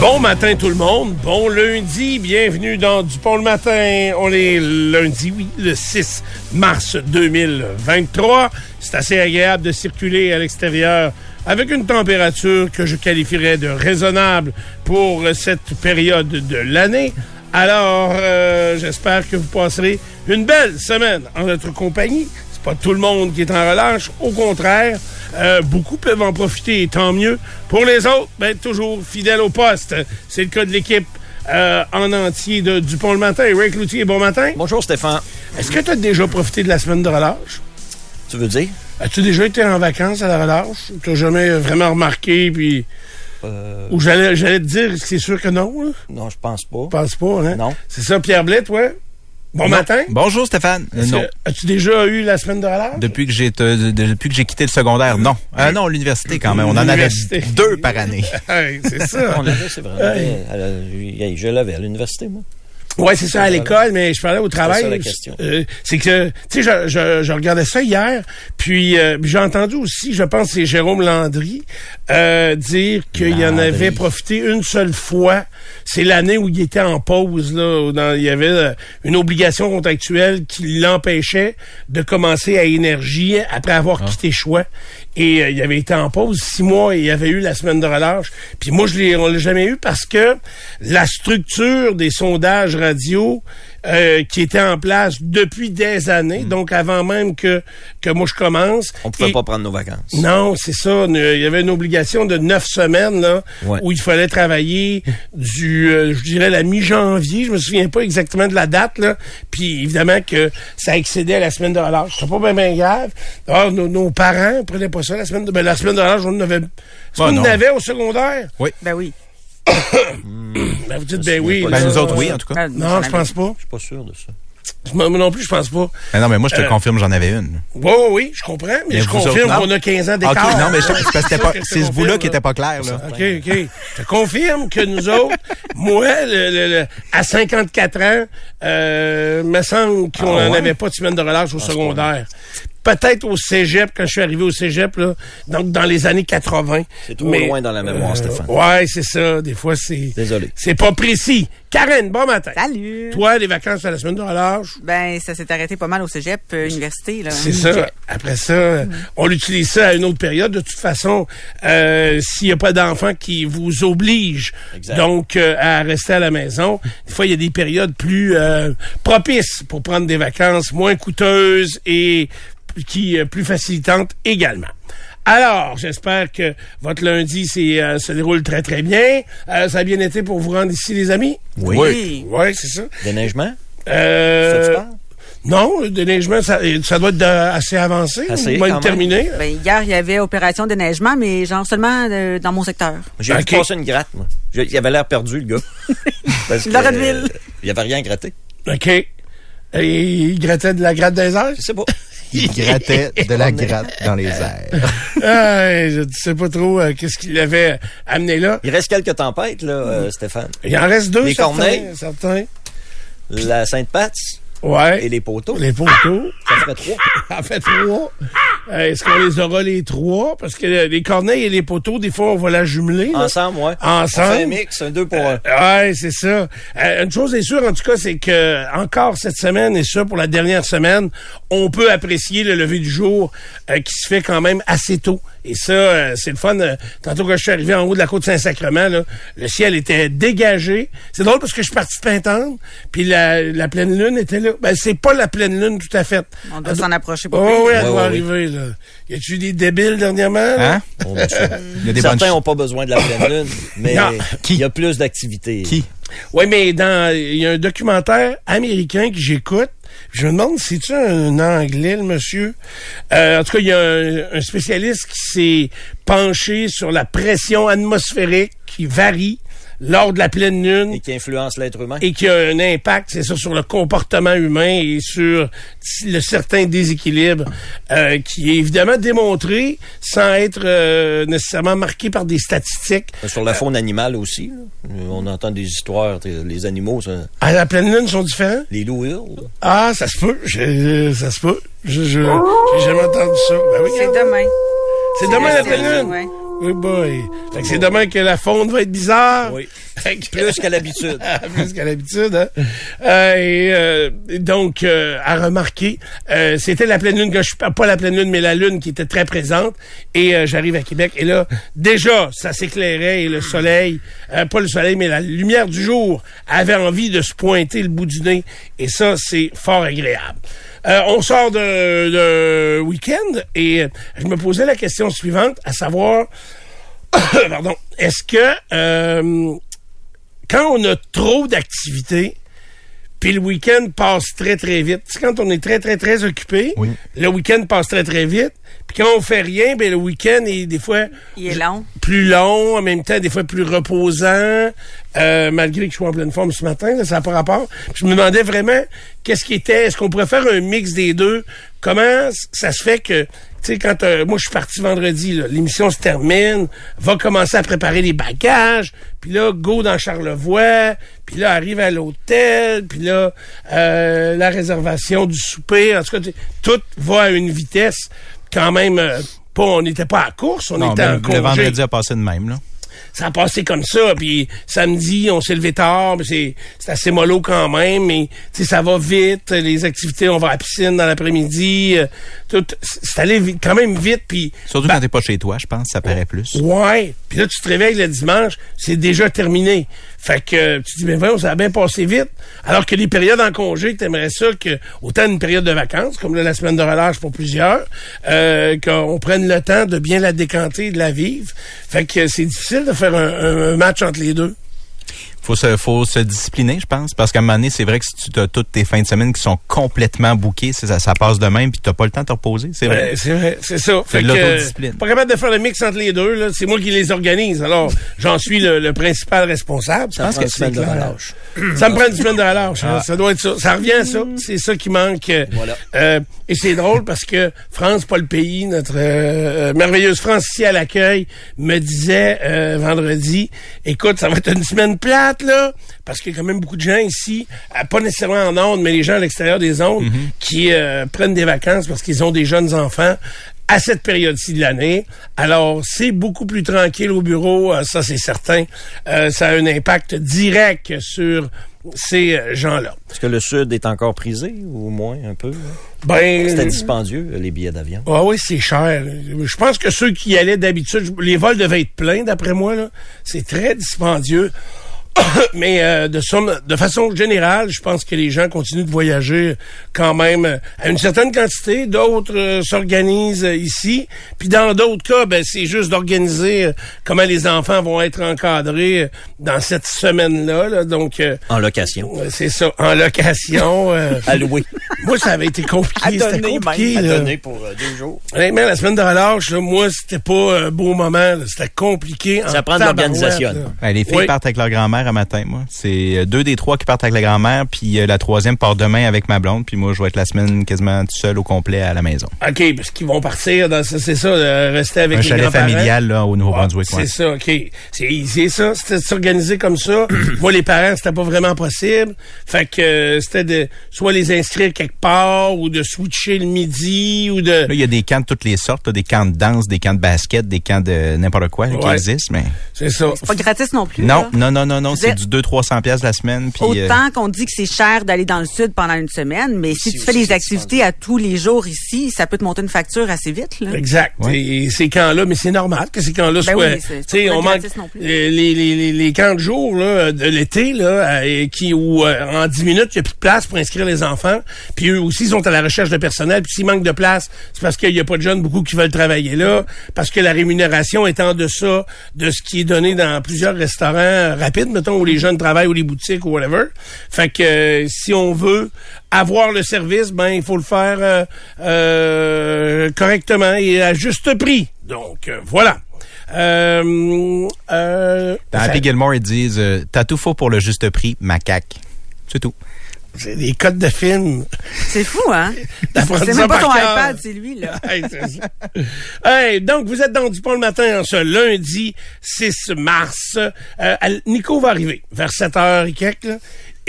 Bon matin tout le monde, bon lundi, bienvenue dans Dupont le matin. On est lundi, oui, le 6 mars 2023. C'est assez agréable de circuler à l'extérieur avec une température que je qualifierais de raisonnable pour cette période de l'année. Alors, euh, j'espère que vous passerez une belle semaine en notre compagnie. C'est pas tout le monde qui est en relâche, au contraire. Euh, beaucoup peuvent en profiter, et tant mieux. Pour les autres, ben, toujours fidèles au poste. C'est le cas de l'équipe euh, en entier de Dupont le matin. Rick Loutier, bon matin. Bonjour Stéphane. Est-ce que tu as déjà profité de la semaine de relâche? Tu veux dire? As-tu déjà été en vacances à la relâche? Tu jamais vraiment remarqué, puis... Euh, Ou j'allais, j'allais te dire, c'est sûr que non, là? non, je pense pas. Je pense pas, hein? Non. C'est ça, Pierre Blais, toi? Bon matin. Bonjour Stéphane. Euh, non. As-tu déjà eu la semaine de relâche? Depuis que j'ai te- de- depuis que j'ai quitté le secondaire, non. Euh, non, l'université quand même. On en avait deux par année. C'est ça. On avait, c'est vrai. la- je l'avais à l'université, moi. Ouais, c'est ça, à l'école, mais je parlais au travail. ça, la question. Euh, c'est que, tu sais, je, je, je regardais ça hier, puis euh, j'ai entendu aussi, je pense, que c'est Jérôme Landry euh, dire qu'il y en avait profité une seule fois. C'est l'année où il était en pause, là, où dans- il y avait euh, une obligation contractuelle qui l'empêchait de commencer à énergie après avoir quitté choix. Et euh, il avait été en pause six mois et il y avait eu la semaine de relâche. Puis moi, je l'ai, on l'a jamais eu parce que la structure des sondages radio euh, qui était en place depuis des années, donc avant même que que moi je commence. On pouvait Et- pas prendre nos vacances. non, c'est ça. Il y avait une obligation de neuf semaines là, Ouais. où il fallait travailler du, euh, je dirais la mi-janvier. Je me souviens pas exactement de la date là. Puis évidemment que ça excédait à la semaine de relâche. C'était pas bien, bien grave. Alors, nos, nos parents prenaient pas ça la semaine de, ben, la semaine de relâche. On en avait, est-ce Ah, qu'on avait au secondaire. Ben oui. Ben, vous dites ben oui. Ben, nous autres, oui, en tout cas. Ben, Non, je pense pas. Je suis pas sûr de ça. Moi non plus, je pense pas. Ben non, mais moi, je te Euh, confirme, j'en avais une. Oui, oui, oui, je comprends, mais, Mais je vous confirme qu'on a 15 ans d'écart. non, mais c'est ce bout-là qui était pas clair, là. OK, OK. Je te confirme que nous autres, moi, le- le- le- à 54 ans, euh, me semble qu'on Ah n'en ouais? avait pas de semaine de relâche au secondaire. Peut-être au cégep, quand je suis arrivé au cégep, là, donc dans les années 80. C'est trop Mais, loin dans la mémoire, Stéphane. Ouais, c'est ça. Des fois, c'est... Désolé. C'est pas précis. Karen, bon matin. Salut! Toi, les vacances à la semaine de relâche, Ben, ça s'est arrêté pas mal au cégep, euh, université, là. C'est ça. Après ça, on l'utilise ça à une autre période. De toute façon, euh, s'il n'y a pas d'enfants qui vous obligent Exact. donc euh, à rester à la maison, des fois il y a des périodes plus euh, propices pour prendre des vacances, moins coûteuses et qui euh, plus facilitantes également. Alors, j'espère que votre lundi euh, se déroule très très bien. Euh, ça a bien été pour vous rendre ici, les amis? Oui. Oui, c'est ça. Déneigement? Euh, Ça, tu parles? non, le déneigement, ça, ça doit être de- assez avancé. Assez, ou même quand même. terminé. Ben, hier, il y avait opération de neigement, mais genre seulement euh, dans mon secteur. J'ai Ok. vu passer une gratte, moi. Il avait l'air perdu, le gars. Parce que, euh, il avait rien gratté. OK. Et il grattait de la gratte des airs? Je sais pas. Il grattait de la gratte dans les airs. Ah, je ne sais pas trop euh, qu'est-ce qu'il avait amené là. Il reste quelques tempêtes, là, euh, Stéphane. Il en reste deux, Les certains. Corneilles. certains. La Sainte-Pat's, Ouais. et les poteaux. Les poteaux. Ça ferait trois. en fait trois. Euh, Est-ce qu'on les aura les trois? Parce que euh, les corneilles et les poteaux, des fois, on va la jumeler. là. Ensemble, ouais. Ensemble. On fait un mix, un deux pour un. Ouais, c'est ça. Euh, une chose est sûre, en tout cas, c'est que encore cette semaine, et ça pour la dernière semaine, on peut apprécier le lever du jour euh, qui se fait quand même assez tôt. Et ça, euh, c'est le fun. Euh, tantôt que je suis arrivé en haut de la côte Saint-Sacrement, le ciel était dégagé. C'est drôle parce que je suis parti de Pintante, puis la, la pleine lune était là. Ben, c'est pas la pleine lune tout à fait. On doit s'en approcher Oh pas oui, elle Ouais, doit ouais, arriver, là. Y a-tu eu des débiles dernièrement? là? Hein? Ça. Il y a des bonnes Certains n'ont pas besoin de la pleine lune, mais il y a plus d'activités. Qui? Oui, mais dans il y a un documentaire américain que j'écoute. Je me demande si tu un anglais, le monsieur? Euh, en tout cas, il y a un, un spécialiste qui s'est penché sur la pression atmosphérique qui varie lors de la pleine lune Et qui influence l'être humain. et qui a un impact, c'est ça, sur le comportement humain et sur le certain déséquilibre euh, qui est évidemment démontré sans être euh, nécessairement marqué par des statistiques. Sur la faune animale aussi. là. Euh, On entend des histoires, les animaux, ça- À la pleine lune, ils sont différents? les loups hurlent. Ah, ça se peut. Je- ça se peut. Je, je, j'ai jamais entendu ça. Ben oui, C'est hein. demain. C'est demain la pleine lune. Ouais. Oui, boy. Fait que c'est demain que la faune va être bizarre. Oui. Plus qu'à l'habitude. plus qu'à l'habitude. Hein? Euh, et euh, donc, euh, à remarquer, euh, c'était la pleine lune, que je, pas la pleine lune, mais la lune qui était très présente. Et euh, j'arrive à Québec. Et là, déjà, ça s'éclairait et le soleil, euh, pas le soleil, mais la lumière du jour avait envie de se pointer le bout du nez. Et ça, c'est fort agréable. Euh, on sort de, de week-end et je me posais la question suivante, à savoir, pardon, est-ce que euh, quand on a trop d'activités, puis le week-end passe très, très vite. Tu sais, quand on est très, très, très occupé, Oui. le week-end passe très, très vite. Puis quand on fait rien, ben le week-end est des fois Il est long. plus long, en même temps, des fois plus reposant, euh, malgré que je suis en pleine forme ce matin, là, ça n'a pas rapport. Puis je me demandais vraiment qu'est-ce qui était, est-ce qu'on pourrait faire un mix des deux? Comment ça se fait que, tu sais, quand euh, moi je suis parti vendredi, l'émission se termine, va commencer à préparer les bagages, puis là, go dans Charlevoix, puis là, arrive à l'hôtel, puis là, euh, la réservation du souper, en tout cas, tout va à une vitesse quand même, euh, pas, on n'était pas à course, on Non, était en le congé vendredi a passé de même, là. Ça a passé comme ça. Puis samedi, on s'est levé tard, c'est c'est assez mollo quand même, mais tu sais, ça va vite. Les activités, on va à la piscine dans l'après-midi. euh, tout, c'est allé vite- quand même vite. Puis Surtout ben, quand t'es pas chez toi, je pense, ça paraît plus. Ouais. Puis là, tu te réveilles le dimanche, c'est déjà terminé. Fait que tu dis, ben voyons, ça a bien passé vite. Alors que les périodes en congé, que t'aimerais ça que, autant une période de vacances, comme là, la semaine de relâche pour plusieurs, euh, qu'on prenne le temps de bien la décanter et de la vivre. Fait que c'est difficile de faire un match entre les deux. Faut se, faut se discipliner, je pense, parce qu'à un moment donné, c'est vrai que si tu as toutes tes fins de semaine qui sont complètement bouquées, ça, ça passe de même, puis t'as pas le temps de te reposer, c'est vrai. Ouais, c'est vrai, c'est ça. C'est Fait de que, l'autodiscipline. euh, pas capable de faire le mix entre les deux, là. C'est moi qui les organise. Alors, j'en suis le, le principal responsable. Ça prend une semaine de relâche. Ça me prend une semaine de relâche. hein. Ça doit être ça. Ça revient à ça. C'est ça qui manque. euh, Voilà. euh, et c'est drôle parce que France, pas le pays, notre euh, euh, merveilleuse France ici à l'accueil, me disait euh, vendredi, écoute, ça va être une semaine plate, là, parce qu'il y a quand même beaucoup de gens ici, euh, pas nécessairement en ondes, mais les gens à l'extérieur des ondes, qui euh, prennent des vacances parce qu'ils ont des jeunes enfants à cette période-ci de l'année. Alors, c'est beaucoup plus tranquille au bureau, euh, ça c'est certain. Euh, ça a un impact direct sur ces gens-là. Est-ce que le Sud est encore prisé, ou moins, un peu? Ben, C'était dispendieux, les billets d'avion. Ah oui, c'est cher. Je pense que ceux qui y allaient d'habitude, les vols devaient être pleins, d'après moi. C'est très dispendieux. Mais euh, de, somme, de façon générale, je pense que les gens continuent de voyager quand même euh, à une certaine quantité. D'autres euh, s'organisent euh, ici. Puis dans d'autres cas, ben, c'est juste d'organiser comment les enfants vont être encadrés dans cette semaine-là. là. Donc, euh, En location. c'est ça, en location. euh, À louer. moi, ça avait été compliqué. À C'était donner, compliqué. même. À donner pour euh, deux jours. Honnêtement, la semaine de relâche, là, moi, c'était pas un beau moment. là. C'était compliqué. Ça en prend de l'organisation. Ouais, les filles Oui. partent avec leur grand-mère grand-mère à matin, moi. C'est euh, deux des trois qui partent avec la grand-mère, puis euh, la troisième part demain avec ma blonde, puis moi, je vais être la semaine quasiment tout seul au complet à la maison. OK, parce qu'ils vont partir, dans, ça, c'est ça, euh, rester avec Un les chalet familial, là, au Nouveau-Brunswick. C'est ouais. ça, OK. C'est c'est ça, c'était s'organiser comme ça. Moi, les parents, c'était pas vraiment possible. Fait que euh, c'était de soit les inscrire quelque part ou de switcher le midi ou de... Là, il y a des camps de toutes les sortes, là, des camps de danse, des camps de basket, des camps de n'importe quoi là, qui existent, mais... C'est ça. C'est pas gratis non plus. Non, là. non, non, non, non, C'est du 200-300 pièces la semaine, puis... euh, Autant qu'on dit que c'est cher d'aller dans le sud pendant une semaine, mais si tu fais des activités à tous les jours ici, ça peut te monter une facture assez vite. Là. Exact. Et ces camps-là, mais c'est normal que ces camps-là Ben soient. oui, tu sais, on manque euh, les, les, les, les camps de jour là, de l'été là, euh, qui où euh, en 10 minutes il n'y a plus de place pour inscrire les enfants. Puis eux aussi ils sont à la recherche de personnel. Puis s'il manque de place, c'est parce qu'il n'y a pas de jeunes beaucoup qui veulent travailler là, parce que la rémunération est en deçà de ce qui est donné dans plusieurs restaurants rapides, mettons où les jeunes travaillent ou les boutiques ou whatever. Fait que euh, si on veut avoir le service, ben il faut le faire euh, euh, correctement et à juste prix. Donc euh, voilà. Euh, euh, Dans Happy Gilmore, ils disent T'as tout faux pour le juste prix, macaque. C'est tout. C'est des codes de film. C'est fou, hein? C'est même pas ton cœur. iPad, c'est lui, là. Hey. Hey, donc, vous êtes dans Dupont le matin en ce lundi 6 mars. Euh, Nico va arriver vers 7 heures et quelques. là.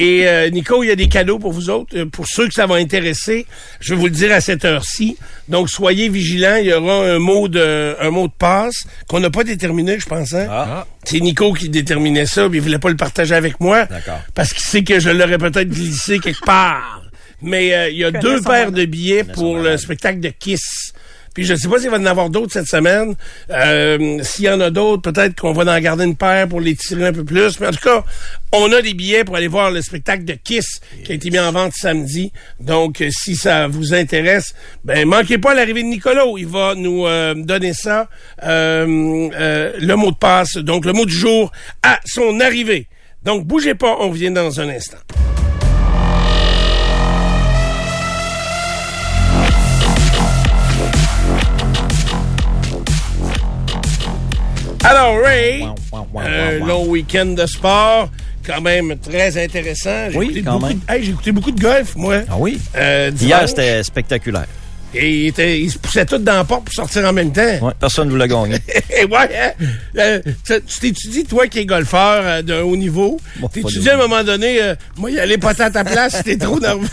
Et euh, Nico, il y a des cadeaux pour vous autres. Euh, Pour ceux que ça va intéresser, je vais vous le dire à cette heure-ci. Donc, soyez vigilants. Il y aura un mot de, un mot de passe qu'on n'a pas déterminé, je pense. Hein? Ah. C'est Nico qui déterminait ça, mais il voulait pas le partager avec moi. D'accord. Parce qu'il sait que je l'aurais peut-être glissé quelque part. Mais euh, il y a deux paires de billets pour le spectacle de Kiss. Puis je sais pas s'il va en avoir d'autres cette semaine. Euh, s'il y en a d'autres, peut-être qu'on va en garder une paire pour les tirer un peu plus. Mais en tout cas, on a des billets pour aller voir le spectacle de Kiss qui a été mis en vente samedi. Donc, euh, si ça vous intéresse, ben manquez pas l'arrivée de Nicolas. Il va nous euh, donner ça, euh, euh, le mot de passe, donc le mot du jour à son arrivée. Donc, bougez pas, on revient dans un instant. Alors, Ray, un long week-end de sport, quand même très intéressant. J'ai Oui, écouté quand beaucoup même. hey, j'ai écouté beaucoup de golf, moi. Ah oui? Euh, Hier, c'était spectaculaire. Et il, était, il se poussait tout dans la porte pour sortir en même temps. Ouais, personne ne voulait gagner. Eh ouais, hein? Euh, tu tu t'étudies, toi qui es golfeur euh, d'un haut niveau, Bon, t'étudies à un moment donné, euh, moi, y aller pas à ta place si t'es trop nerveux.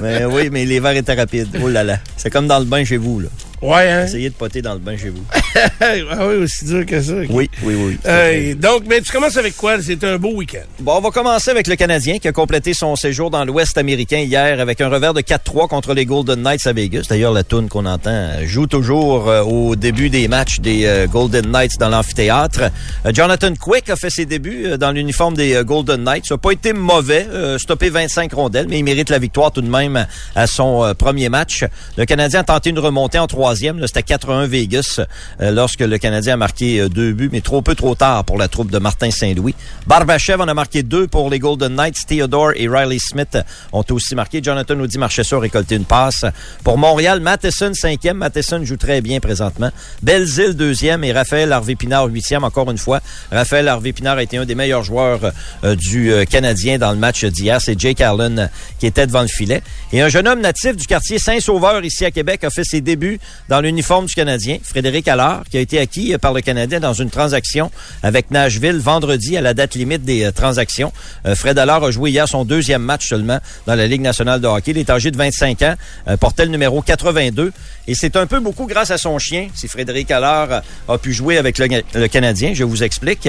mais oui, mais les verres étaient rapides. Oh là là. C'est comme dans le bain chez vous, là. Ouais, hein? Essayez de poter dans le bain chez vous. ah oui, aussi dur que ça. Oui, oui, oui. Euh, donc, mais tu commences avec quoi? C'était un beau week-end. Bon, on va commencer avec le Canadien qui a complété son séjour dans l'Ouest américain hier avec un revers de 4-3 contre les Golden Knights à Vegas. D'ailleurs, la toune qu'on entend joue toujours euh, au début des matchs des euh, Golden Knights dans l'amphithéâtre. Jonathan Quick a fait ses débuts dans l'uniforme des Golden Knights. Ça n'a pas été mauvais, stoppé 25 rondelles, mais il mérite la victoire tout de même à son premier match. Le Canadien a tenté une remontée en troisième. C'était 4-1 Vegas euh, lorsque le Canadien a marqué euh, deux buts, mais trop peu trop tard pour la troupe de Martin Saint-Louis. Barbachev en a marqué deux pour les Golden Knights. Theodore et Riley Smith ont aussi marqué. Jonathan Audi Marchessault a récolté une passe. Pour Montréal, Matheson cinquième. Matheson joue très bien présentement. Belzile deuxième et Raphaël Harvey-Pinard huitième. Encore une fois, Raphaël Harvey-Pinard a été un des meilleurs joueurs euh, du Canadien dans le match d'hier. C'est Jake Allen qui était devant le filet. Et un jeune homme natif du quartier Saint-Sauveur ici à Québec a fait ses débuts dans l'uniforme du Canadien. Frédéric Allard, qui a été acquis par le Canadien dans une transaction avec Nashville vendredi à la date limite des euh, transactions. Euh, Fred Allard a joué hier son deuxième match seulement dans la Ligue nationale de hockey. Il est âgé de 25 ans, euh, portait le numéro 82. Et c'est un peu beaucoup grâce à son chien, si Frédéric Allard euh, a pu jouer avec le, le Canadien. Je vous explique.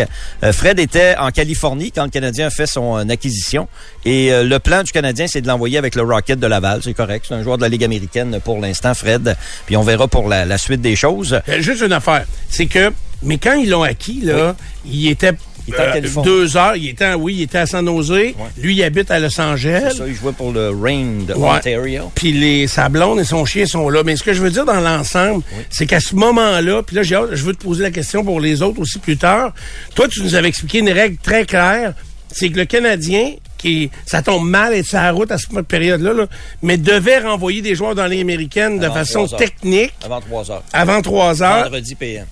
Fred était en Californie quand le Canadien a fait son acquisition. Et le plan du Canadien, c'est de l'envoyer avec le Rocket de Laval. C'est correct. C'est un joueur de la Ligue américaine pour l'instant, Fred. Puis on verra pour la, la suite des choses. Euh, Juste une affaire, c'est que, mais quand ils l'ont acquis, là, il était Il était en euh, deux heures, il était, oui, il était à San Jose. Lui, il habite à Los Angeles. Ça, il jouait pour le Rain de Ouais. Ontario. Puis les sa blonde et son chien sont là. Mais ce que je veux dire dans l'ensemble, c'est qu'à ce moment-là, puis là, je veux te poser la question pour les autres aussi plus tard. Toi, tu nous avais expliqué une règle très claire. C'est que le Canadien, qui ça tombe mal et sa route à cette période-là, là, mais devait renvoyer des joueurs dans les américaines de Avant façon technique Avant 3 heures. avant trois heures. Vendredi PM.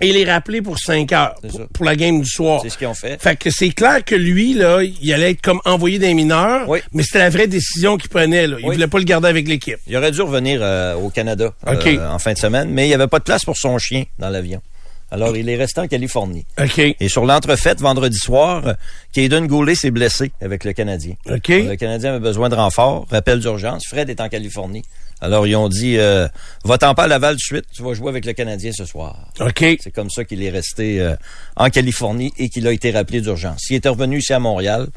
et les rappeler pour 5 heures, pour, ça. pour la game du soir. C'est ce qu'ils ont fait. Fait que c'est clair que lui, là, il allait être comme envoyé d'un mineur, Oui. mais c'était la vraie décision qu'il prenait. Là. Il Oui. voulait pas le garder avec l'équipe. Il aurait dû revenir euh, au Canada euh, en fin de semaine, mais il n'y avait pas de place pour son chien dans l'avion. Alors, il est resté en Californie. OK. Et sur l'entrefaite, vendredi soir, Caden Goulet s'est blessé avec le Canadien. OK. Le Canadien avait besoin de renfort. Rappel d'urgence. Fred est en Californie. Alors, ils ont dit, euh, va-t'en pas à Laval de suite. Tu vas jouer avec le Canadien ce soir. OK. C'est comme ça qu'il est resté euh, en Californie et qu'il a été rappelé d'urgence. S'il était revenu ici à Montréal,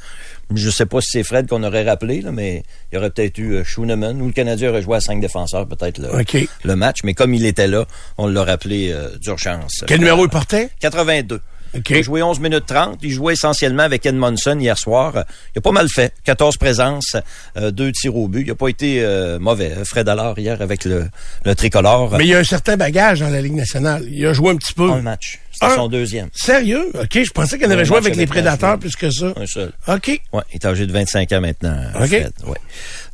je sais pas si c'est Fred qu'on aurait rappelé, là, mais il y aurait peut-être eu euh, Schooneman ou le Canadien aurait joué à cinq défenseurs peut-être le, le match. Mais comme il était là, on l'a rappelé euh, d'urgence. Quel numéro il portait? 82. OK. Il a joué 11 minutes 30. Il jouait essentiellement avec Edmondson hier soir. Il a pas mal fait. 14 présences, euh, deux tirs au but. Il a pas été euh, mauvais. Fred Allard hier avec le, le tricolore. Mais il y a un certain bagage dans la Ligue nationale. Il a joué un petit peu. Un match. C'était son deuxième. Sérieux? OK, je pensais Un avait joué avec les Prédateurs plus que ça. Un seul. OK. Ouais, il est âgé de 25 ans maintenant, OK. Fred. Ouais.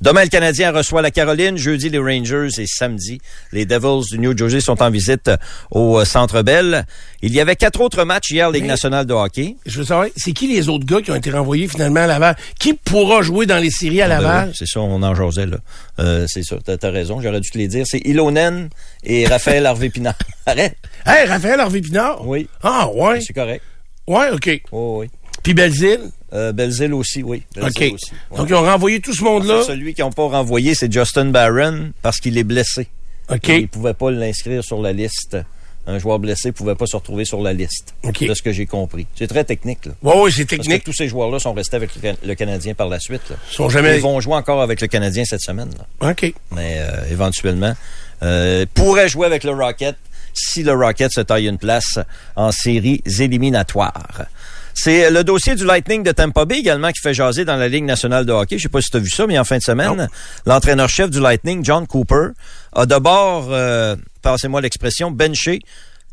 Demain, le Canadien reçoit la Caroline. Jeudi, les Rangers. Et samedi, les Devils du New Jersey sont en visite au euh, Centre Bell. Il y avait quatre autres matchs hier, Ligue Mais- nationale de hockey. Je veux savoir, c'est qui les autres gars qui ont été renvoyés finalement à Laval? Qui pourra jouer dans les séries à Ben Laval? oui, c'est ça, on en jasait, là. Euh, c'est ça, t'as, t'as raison, j'aurais dû te les dire. C'est Ilonen et Raphaël Harvey-Pinard. Arrête! Hey, Raphaël Harvey-Pinard? Oui. Ah, ouais. C'est correct. Ouais, OK. Oh, oui. Puis Belzile? Euh, Belzile aussi, oui. Belzile OK. aussi. Ouais. Donc, ils ont renvoyé tout ce monde-là? Celui qu'ils n'ont pas renvoyé, c'est Justin Barron, parce qu'il est blessé. OK. Et Ils ne pouvaient pas l'inscrire sur la liste. Un joueur blessé ne pouvait pas se retrouver sur la liste. OK. C'est ce que j'ai compris. C'est très technique, là. Ouais, ouais, c'est Parce que technique. tous ces joueurs-là sont restés avec le, Can- le Canadien par la suite. Là. Ils sont jamais... Ils vont jouer encore avec le Canadien cette semaine. Là. OK. mais euh, éventuellement euh, pourrait jouer avec le Rocket si le Rocket se taille une place en séries éliminatoires. C'est le dossier du Lightning de Tampa Bay également qui fait jaser dans la Ligue nationale de hockey. Je sais pas si tu as vu ça, mais en fin de semaine, l'entraîneur-chef du Lightning, John Cooper, a d'abord, euh, passez-moi l'expression, benché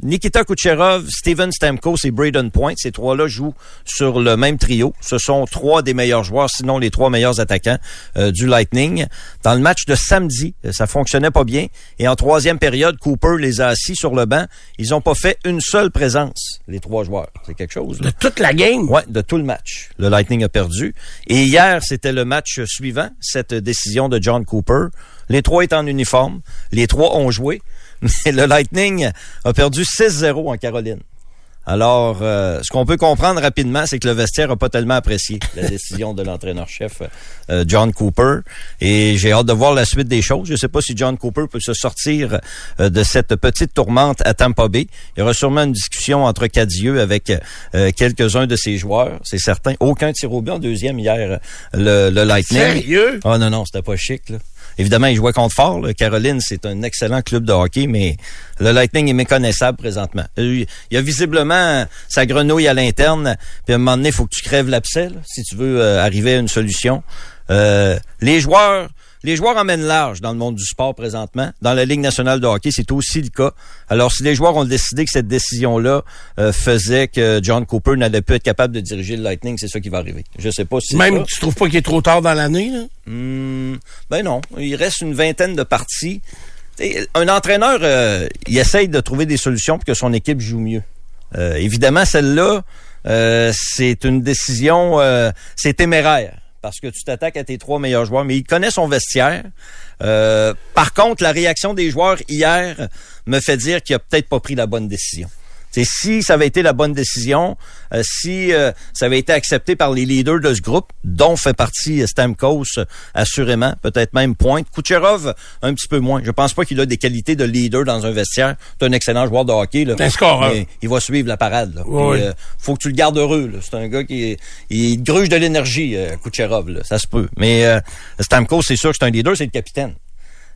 Nikita Kucherov, Steven Stamkos et Braden Point. Ces trois-là jouent sur le même trio. Ce sont trois des meilleurs joueurs, sinon les trois meilleurs attaquants euh, du Lightning. Dans le match de samedi, euh, ça fonctionnait pas bien. Et en troisième période, Cooper les a assis sur le banc. Ils n'ont pas fait une seule présence, les trois joueurs. C'est quelque chose. là. De toute la game? Ouais, de tout le match. Le Lightning a perdu. Et hier, c'était le match suivant, cette décision de John Cooper. Les trois étaient en uniforme. Les trois ont joué. Mais le Lightning a perdu 6-0 en Caroline. Alors, euh, ce qu'on peut comprendre rapidement, c'est que le vestiaire n'a pas tellement apprécié la décision de l'entraîneur-chef euh, John Cooper. Et j'ai hâte de voir la suite des choses. Je ne sais pas si John Cooper peut se sortir euh, de cette petite tourmente à Tampa Bay. Il y aura sûrement une discussion entre Cadieux avec euh, quelques-uns de ses joueurs, c'est certain. Aucun tir au but en deuxième hier, le, le Lightning. Sérieux? Ah non, non, c'était pas chic, là. Évidemment, il jouait contre Fort. là. Caroline, c'est un excellent club de hockey, mais le Lightning est méconnaissable présentement. Euh, Il y a visiblement sa grenouille à l'interne. Puis à un moment donné, il faut que tu crèves l'abcès si tu veux euh, arriver à une solution. Euh, les joueurs, les joueurs emmènent large dans le monde du sport présentement. Dans la Ligue nationale de hockey, c'est aussi le cas. Alors, si les joueurs ont décidé que cette décision-là euh, faisait que John Cooper n'allait plus être capable de diriger le Lightning, c'est ça qui va arriver. Je sais pas si Même, tu trouves pas qu'il est trop tard dans l'année, là? Hmm, ben non, il reste une vingtaine de parties. T'sais, un entraîneur, euh, il essaye de trouver des solutions pour que son équipe joue mieux. Euh, évidemment, celle-là, euh, c'est une décision, euh, c'est téméraire parce que tu t'attaques à tes trois meilleurs joueurs, mais il connaît son vestiaire. Euh, par contre, la réaction des joueurs hier me fait dire qu'il a peut-être pas pris la bonne décision. C'est si ça avait été la bonne décision, euh, si euh, ça avait été accepté par les leaders de ce groupe, dont fait partie euh, Stamkos, assurément, peut-être même Pointe. Kucherov, un petit peu moins. Je pense pas qu'il a des qualités de leader dans un vestiaire. C'est un excellent joueur de hockey. Là. Mais il va suivre la parade. Là. Puis, euh, faut que tu le gardes heureux. C'est un gars qui est, il gruge de l'énergie, euh, Kucherov. Là. Ça se peut. Mais euh, Stamkos, c'est sûr que c'est un leader, c'est le capitaine.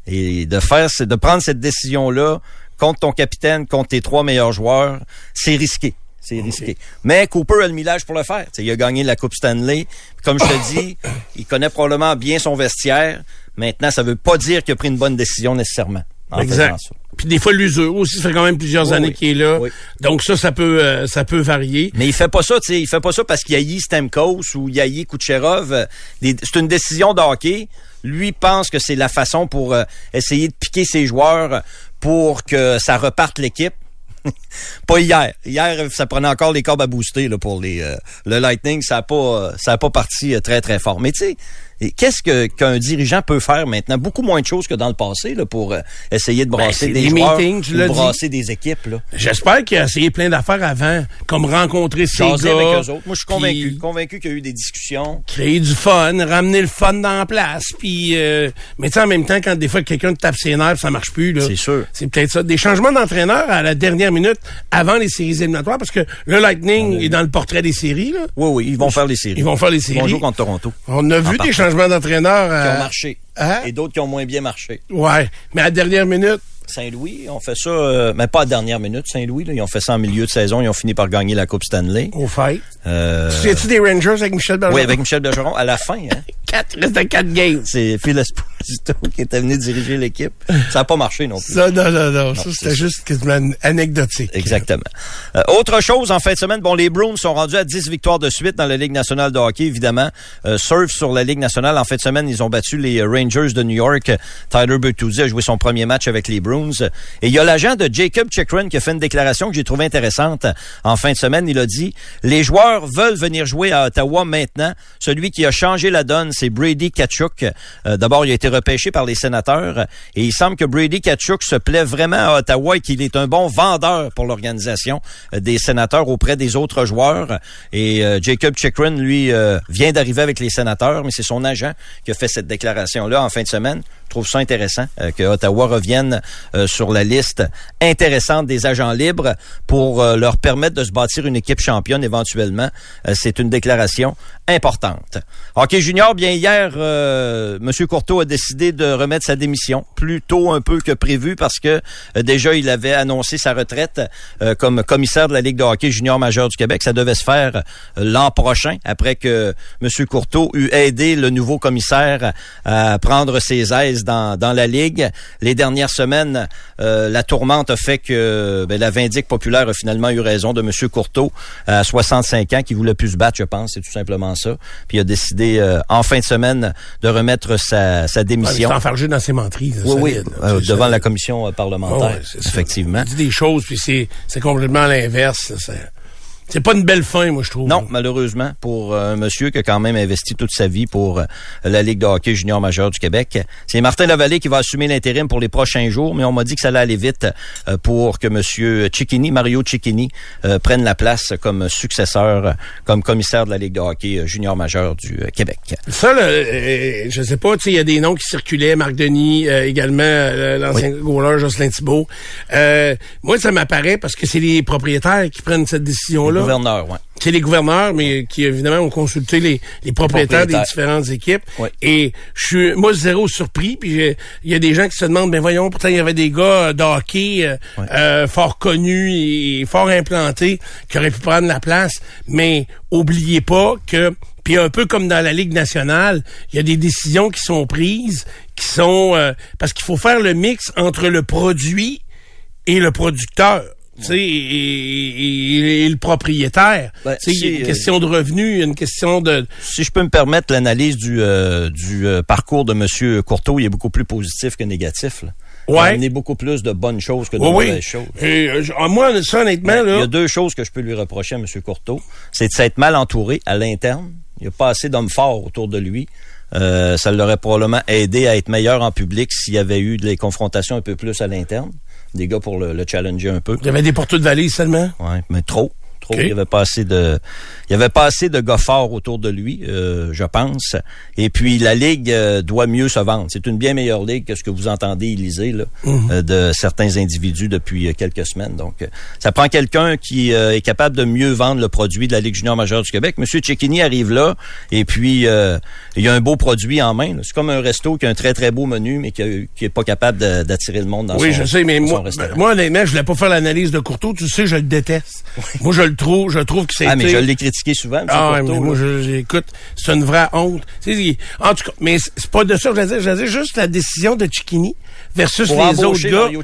Et de faire, de prendre cette décision-là contre ton capitaine, contre tes trois meilleurs joueurs, c'est risqué. C'est risqué. Mais Cooper a le millage pour le faire. T'sais, il a gagné la Coupe Stanley. Comme je te dis, il connaît probablement bien son vestiaire. Maintenant, ça veut pas dire qu'il a pris une bonne décision nécessairement. Exact. Puis des fois, l'usure aussi, ça fait quand même plusieurs Oui, années oui. qu'il est là. Oui. Donc ça, ça peut, euh, ça peut varier. Mais il fait pas ça, tu sais, il fait pas ça parce qu'il haït Stamkos ou il haït Kucherov. C'est une décision de hockey. Lui pense que c'est la façon pour euh, essayer de piquer ses joueurs pour que ça reparte l'équipe. pas hier. Hier, ça prenait encore les corbes à booster là, pour les euh, le Lightning. Ça a pas, euh, ça a pas parti euh, très très fort. Mais tu sais, et qu'est-ce que qu'un dirigeant peut faire maintenant? Beaucoup moins de choses que dans le passé là, pour euh, essayer de brasser c'est des, des joueurs meetings, ou brasser des équipes. J'espère qu'il a essayé plein d'affaires avant, comme rencontrer ces Jaser gars. avec eux autres. Moi, je suis convaincu, convaincu qu'il y a eu des discussions. Créer du fun, ramener le fun dans la place. Puis, euh, mais tu sais, en même temps, quand des fois quelqu'un te tape ses nerfs, ça marche plus. là. C'est sûr. C'est peut-être ça. Des changements d'entraîneur à la dernière minute avant les séries éliminatoires, parce que le Lightning est dans le portrait des séries. Là. Oui, oui, ils vont faire les séries. Ils vont faire les séries. jouer contre Toronto. On a vu des partant. Changements d'entraîneur. Qui ont marché. hein? Et d'autres qui ont moins bien marché. Ouais, mais à la dernière minute, Saint-Louis, on fait ça, euh, mais pas à la dernière minute, Saint-Louis. là, Ils ont fait ça en milieu de saison. Ils ont fini par gagner la Coupe Stanley. au fait. Euh, Tu sais-tu des Rangers avec Michel Bergeron? oui, avec Michel Bergeron, à la fin. Hein, Quatre, restait quatre games. c'est Phil Esposito qui était venu diriger l'équipe. Ça n'a pas marché non plus. Ça, non, non, non. ça, c'était juste quasiment anecdotique. Exactement. Euh, autre chose, en fin de semaine, bon, les Bruins sont rendus à 10 victoires de suite dans la Ligue nationale de hockey, évidemment. Euh, surf sur la Ligue nationale. En fin de semaine, ils ont battu les Rangers de New York. Tyler Bertuzzi a joué son premier match avec les Bruins. Et il y a l'agent de Jacob Chikrin qui a fait une déclaration que j'ai trouvée intéressante. En fin de semaine, il a dit, les joueurs veulent venir jouer à Ottawa maintenant. Celui qui a changé la donne, c'est Brady Kachuk. Euh, D'abord, il a été par les sénateurs et il semble que Brady Kachuk se plaît vraiment à Ottawa et qu'il est un bon vendeur pour l'organisation euh, des sénateurs auprès des autres joueurs. Et euh, Jacob Chikrin, lui, euh, vient d'arriver avec les sénateurs, mais c'est son agent qui a fait cette déclaration-là en fin de semaine. Je trouve ça intéressant euh, que Ottawa revienne euh, sur la liste intéressante des agents libres pour euh, leur permettre de se bâtir une équipe championne éventuellement. C'est une déclaration importante. Hockey junior, bien hier, M. Courteau a décidé de remettre sa démission, plus tôt un peu que prévu parce que déjà il avait annoncé sa retraite comme commissaire de la Ligue de hockey junior majeur du Québec. Ça devait se faire l'an prochain après que M. Courteau eut aidé le nouveau commissaire à prendre ses aises dans, dans la Ligue. Les dernières semaines, euh, la tourmente a fait que ben, la Vindique populaire a finalement eu raison de M. Courteau à 65 ans qui voulait plus se battre, je pense. C'est tout simplement ça. Puis il a décidé euh, en fin de semaine de remettre sa, sa démission. c'est enfargé dans ses menteries. là, oui, oui, euh, devant ça. la commission parlementaire, Ouais, ouais, effectivement. Il dit des choses, puis c'est, c'est complètement l'inverse. C'est, pas une belle fin, moi, je trouve. Non, malheureusement, pour euh, un monsieur qui a quand même investi toute sa vie pour euh, la Ligue de hockey junior majeur du Québec. C'est Martin Lavallée qui va assumer l'intérim pour les prochains jours, mais on m'a dit que ça allait aller vite euh, pour que monsieur Cicchini, Mario Cicchini, prenne la place comme successeur, comme commissaire de la Ligue de hockey junior majeur du Québec. Ça, là, je sais pas, tu sais, il y a des noms qui circulaient, Marc Denis, également l'ancien goaler Jocelyn Thibault. Moi, ça m'apparaît parce que c'est les propriétaires qui prennent cette décision-là. Gouverneur, ouais. C'est les gouverneurs, mais qui évidemment ont consulté les, les propriétaires des propriétaires. différentes équipes. Ouais. Et je suis moi zéro surpris. Puis il y a des gens qui se demandent, ben voyons, pourtant il y avait des gars euh, de hockey euh, euh, fort connus et fort implantés qui auraient pu prendre la place. Mais oubliez pas que puis un peu comme dans la Ligue nationale, il y a des décisions qui sont prises, qui sont euh, parce qu'il faut faire le mix entre le produit et le producteur. Tu sais, et, et- et le propriétaire. Ben, a si, une euh, question de revenu, il y a une question de... Si je peux me permettre l'analyse du, euh, du euh, parcours de Monsieur Courteau, il est beaucoup plus positif que négatif. Là. Il a Ouais. amené beaucoup plus de bonnes choses que de Oui, oui. mauvaises choses. Et, euh, ah, moi, ça, honnêtement, Ben, Il y là... a deux choses que je peux lui reprocher à M. Courteau. C'est de s'être mal entouré à l'interne. Il n'y a pas assez d'hommes forts autour de lui. Euh, ça l'aurait probablement aidé à être meilleur en public s'il y avait eu des confrontations un peu plus à l'interne. Des gars pour le, le challenger un peu. Il y avait des porteurs de valise seulement? Ouais, mais trop. Il y avait pas assez de, il y avait pas assez de gars forts autour de lui, euh, je pense. Et puis la ligue euh, doit mieux se vendre. C'est une bien meilleure ligue que ce que vous entendez, Élisée, là, Mhm. euh, de certains individus depuis euh, quelques semaines. Donc, euh, ça prend quelqu'un qui euh, est capable de mieux vendre le produit de la Ligue junior majeure du Québec. Monsieur Cecchini arrive là, et puis euh, il y a un beau produit en main. là. C'est comme un resto qui a un très très beau menu, mais qui, a- qui est pas capable d'attirer le monde dans Oui, son je sais, mais moi, ben, moi, honnêtement, je voulais pas faire l'analyse de Courteau. Tu sais, je le déteste. Moi, je le le trouve, je trouve que c'est. Ah, mais je l'ai critiqué souvent, M. Ah, mais moi, je- j'écoute, c'est une vraie honte. C'est- En tout cas, mais c'est pas de ça que je veux dire. Je dire juste la décision de Chiquini versus Pour les autres gars. Mario.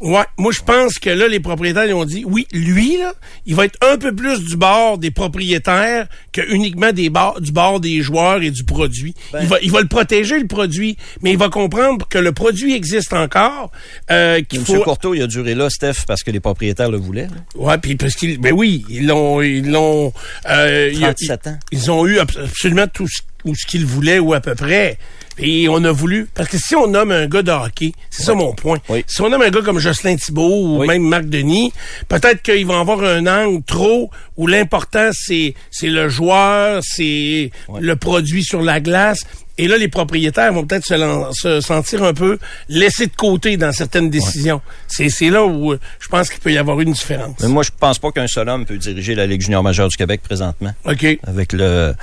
Ouais, moi je pense que là les propriétaires ils ont dit oui, lui là, il va être un peu plus du bord des propriétaires que uniquement des du bord des joueurs et du produit. Ben. il va il va le protéger le produit, mais il va comprendre que le produit existe encore euh, qu'il M. faut Courteau, il a duré là, Steph, parce que les propriétaires le voulaient. Ouais, puis parce qu'ils ben oui, ils l'ont ils l'ont euh, il y a- 37 ans. Ils ont eu abs- absolument tout ce, ou ce qu'ils voulaient ou à peu près. Et on a voulu parce que si on nomme un gars de hockey, c'est ça mon point. Oui. Si on nomme un gars comme Jocelyn Thibault ou Oui. même Marc Denis, peut-être qu'ils vont avoir un angle trop où l'important c'est c'est le joueur, c'est le produit sur la glace. Et là, les propriétaires vont peut-être se, sentir un peu laissés de côté dans certaines décisions. C'est C'est là où euh, je pense qu'il peut y avoir une différence. Mais moi, je pense pas qu'un seul homme peut diriger la Ligue junior majeure du Québec présentement. OK. Avec le,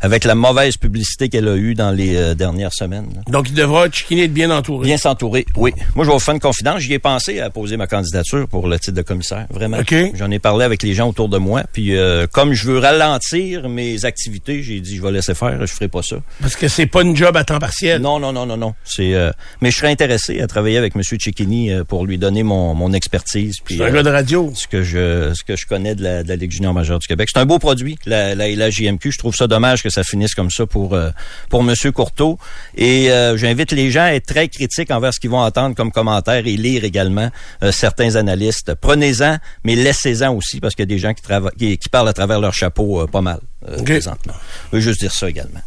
avec la mauvaise publicité qu'elle a eue dans les euh, dernières semaines. là. Donc, il devra Chiquini être bien entouré. Bien s'entourer, oui. Moi, je vais vous faire une confidence. J'y ai pensé à poser ma candidature pour le titre de commissaire, vraiment. OK. J'en ai parlé avec les gens autour de moi. Puis, euh, comme je veux ralentir mes activités, j'ai dit, je vais laisser faire, je ferai pas ça. Parce que c'est pas une job à temps partiel. Non, non, non, non, non. C'est, euh, mais je serais intéressé à travailler avec M. Cecchini euh, pour lui donner mon, mon expertise. Puis, C'est un euh, gars de radio. ce que je ce que je connais de la, de la Ligue junior majeure du Québec. C'est un beau produit, la, la, la JMQ. Je trouve ça dommage que ça finisse comme ça pour euh, pour Monsieur Courteau. Et euh, j'invite les gens à être très critiques envers ce qu'ils vont entendre comme commentaires et lire également euh, certains analystes. Prenez-en, mais laissez-en aussi parce qu'il y a des gens qui, qui, qui parlent à travers leur chapeau euh, pas mal euh, présentement. Je veux juste dire ça également.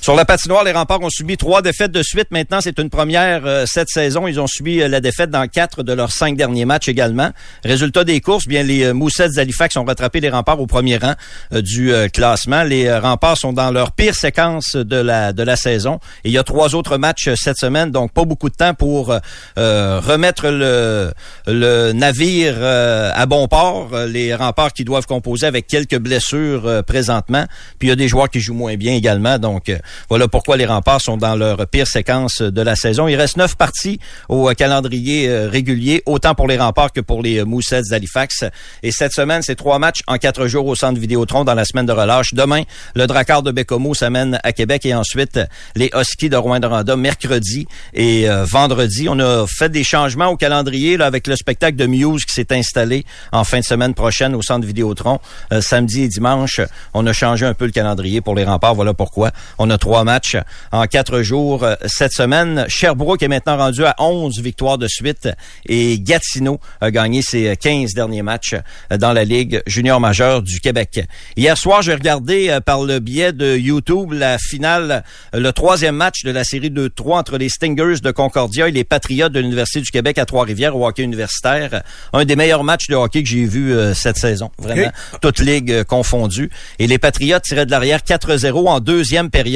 Sur la patinoire, les remparts ont subi trois défaites de suite. Maintenant, c'est une première euh, cette saison. Ils ont subi euh, la défaite dans quatre de leurs cinq derniers matchs également. Résultat des courses, bien les euh, Moussets d'Halifax ont rattrapé les remparts au premier rang euh, du classement. Les remparts sont dans leur pire séquence de la de la saison. Il y a trois autres matchs cette semaine, donc pas beaucoup de temps pour remettre le le navire à bon port. Les remparts qui doivent composer avec quelques blessures présentement. Puis il y a des joueurs qui jouent moins bien également. Donc voilà pourquoi les remparts sont dans leur pire séquence de la saison. Il reste neuf parties au calendrier euh, régulier, autant pour les remparts que pour les euh, Moussets d'Halifax. Et cette semaine, c'est trois matchs en quatre jours au centre Vidéotron dans la semaine de relâche. Demain, le Drakkar de Bécomo s'amène à Québec et ensuite les Huskies de Rouen-Noranda mercredi et euh, vendredi. On a fait des changements au calendrier là, avec le spectacle de Muse qui s'est installé en fin de semaine prochaine au centre Vidéotron samedi et dimanche. On a changé un peu le calendrier pour les remparts. Voilà pourquoi. A trois matchs en quatre jours euh, cette semaine. Sherbrooke est maintenant rendu à 11 victoires de suite et Gatineau a gagné ses 15 derniers matchs euh, dans la Ligue junior majeure du Québec. Hier soir, j'ai regardé euh, par le biais de YouTube la finale, le troisième match de la série 2-3 entre les Stingers de Concordia et les Patriotes de l'Université du Québec à Trois-Rivières au hockey universitaire. Un des meilleurs matchs de hockey que j'ai vu cette saison. Vraiment, toute ligue confondue. Et les Patriotes tiraient de l'arrière 4-0 en deuxième période.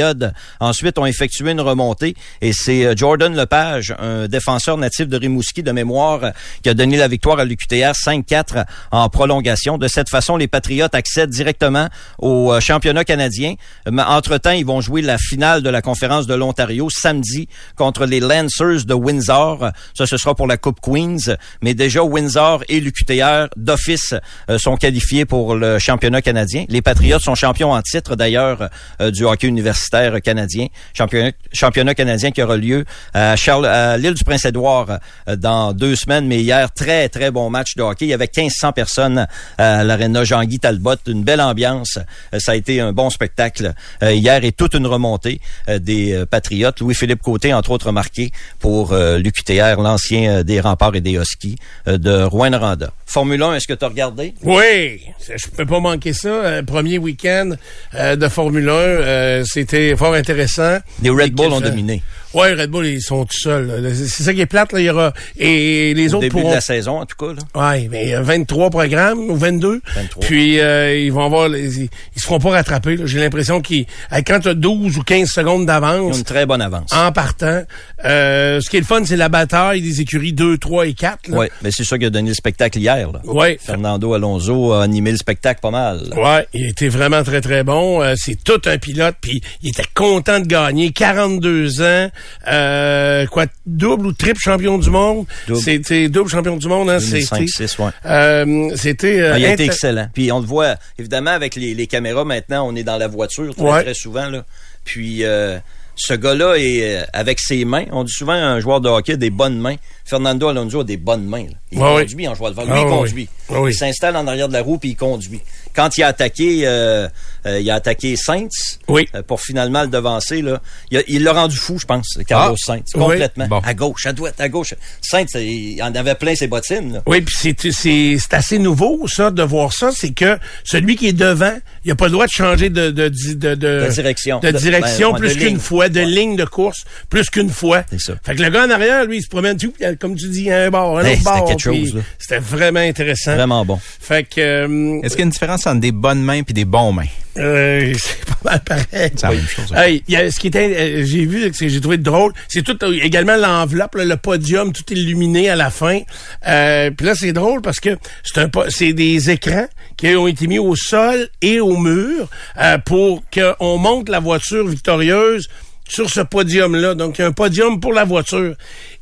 Ensuite, ont effectué une remontée et c'est euh, Jordan Lepage, un défenseur natif de Rimouski de mémoire, qui a donné la victoire à l'UQTR 5-4 en prolongation. De cette façon, les Patriotes accèdent directement au euh, championnat canadien. Entre-temps, ils vont jouer la finale de la conférence de l'Ontario samedi contre les Lancers de Windsor. Ça, ce sera pour la Coupe Queens. Mais déjà, Windsor et l'UQTR d'office euh, sont qualifiés pour le championnat canadien. Les Patriots sont champions en titre, d'ailleurs, du hockey universitaire canadien. Championnat, championnat canadien qui aura lieu à, Charles, à l'île du Prince-Édouard euh, dans deux semaines. Mais hier, très, très bon match de hockey. Il y avait 1500 personnes à l'aréna Jean-Guy Talbot. Une belle ambiance. Euh, ça a été un bon spectacle euh, hier et toute une remontée euh, des euh, Patriotes. Louis-Philippe Côté, entre autres, marqué pour euh, l'UQTR, l'ancien euh, des remparts et des Huskies euh, de Rouen-Noranda. Formule 1, est-ce que tu as regardé? Oui, je peux pas manquer ça. Euh, premier week-end euh, de Formule 1, euh, c'était fort intéressant. Les Red Bull ont dominé. Ouais, Red Bull, ils sont tout seuls. C'est ça qui est plate, là. Il y aura, et les Au autres début pourront de la saison, en tout cas. Là. Ouais, mais il y a 23 programmes ou 22. 23. Puis euh, ils vont avoir les- ils, ils se feront pas rattraper. J'ai l'impression qu'ils euh, quand tu as 12 ou 15 secondes Ils ont d'avance une très bonne avance. en partant, euh, ce qui est le fun, c'est la bataille des écuries 2, 3 et 4. Là. Oui, mais c'est ça qui a donné le spectacle hier. Là. Ouais. Fernando Alonso a animé le spectacle pas mal. Ouais, il était vraiment très très bon. Euh, c'est tout un pilote, puis il était content de gagner. 42 ans, euh, quoi, double ou triple champion du monde? Double. C'était double champion du monde, hein, 2005, c'était. 6, ouais. Euh, euh, Ah, il a été excellent. Puis on le voit, évidemment, avec les, les caméras maintenant, on est dans la voiture très, Ouais. très souvent. Là. Puis euh, ce gars-là est euh, avec ses mains. On dit souvent un joueur de hockey a des bonnes mains. Fernando Alonso a des bonnes mains. là. Il conduit en joueur de vol. Lui, Ah, il conduit. Ouais, Il s'installe en arrière de la roue puis il conduit. Quand il a attaqué, euh, euh, il a attaqué Saints Oui. euh, pour finalement le devancer. Là. Il l'a rendu fou, je pense, Carlos Ah. Saints. Oui. Complètement. Bon. À gauche, à droite, à gauche. Saints, il en avait plein ses bottines. Là. Oui, puis c'est assez nouveau ça de voir ça, c'est que celui qui est devant, il a pas le droit de changer de de de, de, De direction. de De- direction ben, plus qu'une fois, de Ouais. ligne de course plus qu'une fois. C'est ça. Fait que le gars en arrière, lui, il se promène tout, puis, comme tu dis, un bord, un Hey, autre c'était quelque puis chose. C'était vraiment intéressant. Vraiment bon. Fait que euh, Est-ce qu'il y a une différence entre des bonnes mains et des bons mains? euh, c'est pas mal pareil. C'est la même chose. Hey, il y a, ce qui était, euh, j'ai vu, que j'ai trouvé drôle, c'est tout euh, également l'enveloppe, le podium, tout illuminé à la fin. Euh, Puis là, c'est drôle parce que c'est un, c'est des écrans qui ont été mis au sol et au mur euh, pour qu'on monte la voiture victorieuse sur ce podium-là. Donc, il y a un podium pour la voiture.